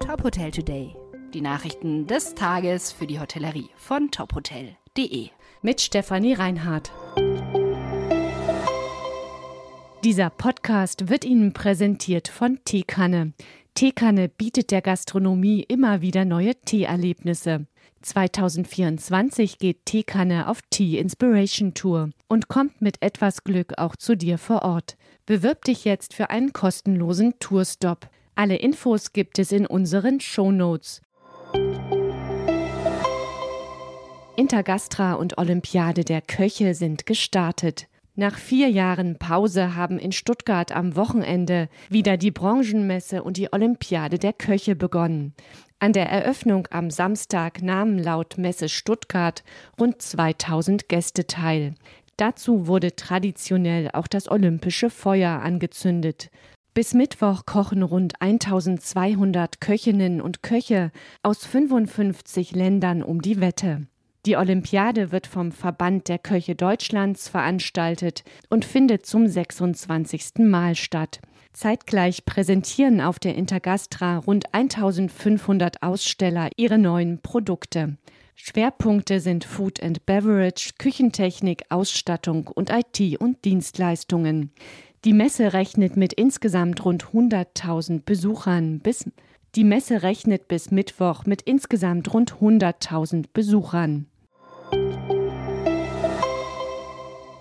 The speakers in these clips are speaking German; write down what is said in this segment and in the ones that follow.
Top Hotel Today. Die Nachrichten des Tages für die Hotellerie von tophotel.de. Mit Stefanie Reinhardt. Dieser Podcast wird Ihnen präsentiert von Teekanne. Teekanne bietet der Gastronomie immer wieder neue Teeerlebnisse. 2024 geht Teekanne auf Tea Inspiration Tour und kommt mit etwas Glück auch zu dir vor Ort. Bewirb dich jetzt für einen kostenlosen Tourstop. Alle Infos gibt es in unseren Shownotes. Intergastra und Olympiade der Köche sind gestartet. Nach vier Jahren Pause haben in Stuttgart am Wochenende wieder die Branchenmesse und die Olympiade der Köche begonnen. An der Eröffnung am Samstag nahmen laut Messe Stuttgart rund 2000 Gäste teil. Dazu wurde traditionell auch das olympische Feuer angezündet. Bis Mittwoch kochen rund 1200 Köchinnen und Köche aus 55 Ländern um die Wette. Die Olympiade wird vom Verband der Köche Deutschlands veranstaltet und findet zum 26. Mal statt. Zeitgleich präsentieren auf der Intergastra rund 1500 Aussteller ihre neuen Produkte. Schwerpunkte sind Food and Beverage, Küchentechnik, Ausstattung und IT und Dienstleistungen. Die Messe rechnet mit insgesamt rund 100.000 Besuchern bis die Messe rechnet bis Mittwoch mit insgesamt rund 100.000 Besuchern.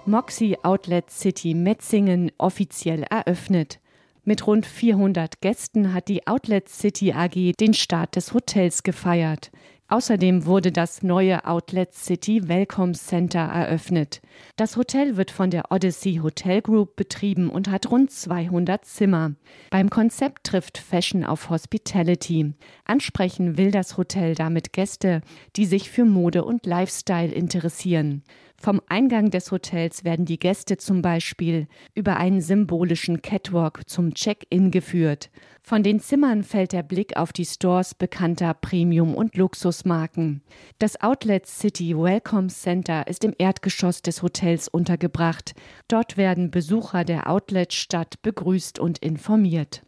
Moxie Outlet City Metzingen offiziell eröffnet. Mit rund 400 Gästen hat die Outlet City AG den Start des Hotels gefeiert. Außerdem wurde das neue Outlet City Welcome Center eröffnet. Das Hotel wird von der Odyssey Hotel Group betrieben und hat rund 200 Zimmer. Beim Konzept trifft Fashion auf Hospitality. Ansprechen will das Hotel damit Gäste, die sich für Mode und Lifestyle interessieren. Vom Eingang des Hotels werden die Gäste zum Beispiel über einen symbolischen Catwalk zum Check-in geführt. Von den Zimmern fällt der Blick auf die Stores bekannter Premium- und Luxusmarken. Das Outlet City Welcome Center ist im Erdgeschoss des Hotels untergebracht. Dort werden Besucher der Outlet-Stadt begrüßt und informiert.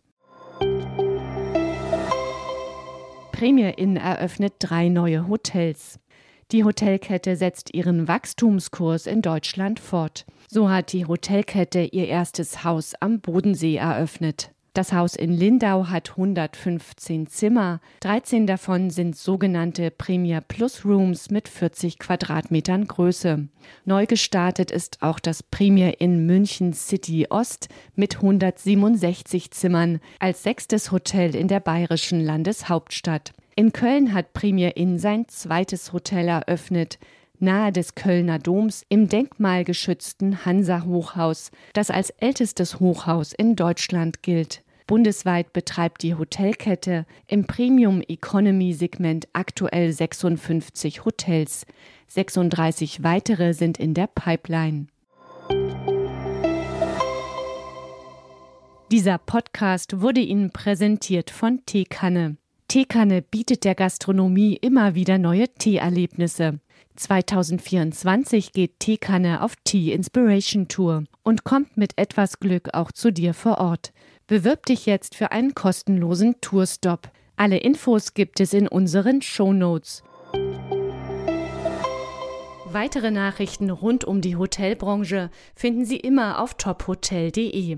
Premier Inn eröffnet drei neue Hotels. Die Hotelkette setzt ihren Wachstumskurs in Deutschland fort. So hat die Hotelkette ihr erstes Haus am Bodensee eröffnet. Das Haus in Lindau hat 115 Zimmer, 13 davon sind sogenannte Premier Plus Rooms mit 40 Quadratmetern Größe. Neu gestartet ist auch das Premier in München City Ost mit 167 Zimmern als sechstes Hotel in der bayerischen Landeshauptstadt. In Köln hat Premier Inn sein zweites Hotel eröffnet, nahe des Kölner Doms im denkmalgeschützten Hansa-Hochhaus, das als ältestes Hochhaus in Deutschland gilt. Bundesweit betreibt die Hotelkette im Premium Economy Segment aktuell 56 Hotels. 36 weitere sind in der Pipeline. Dieser Podcast wurde Ihnen präsentiert von Teekanne. Teekanne bietet der Gastronomie immer wieder neue Teeerlebnisse. 2024 geht Teekanne auf Tea Inspiration Tour und kommt mit etwas Glück auch zu dir vor Ort. Bewirb dich jetzt für einen kostenlosen Tourstop. Alle Infos gibt es in unseren Shownotes. Weitere Nachrichten rund um die Hotelbranche finden Sie immer auf tophotel.de.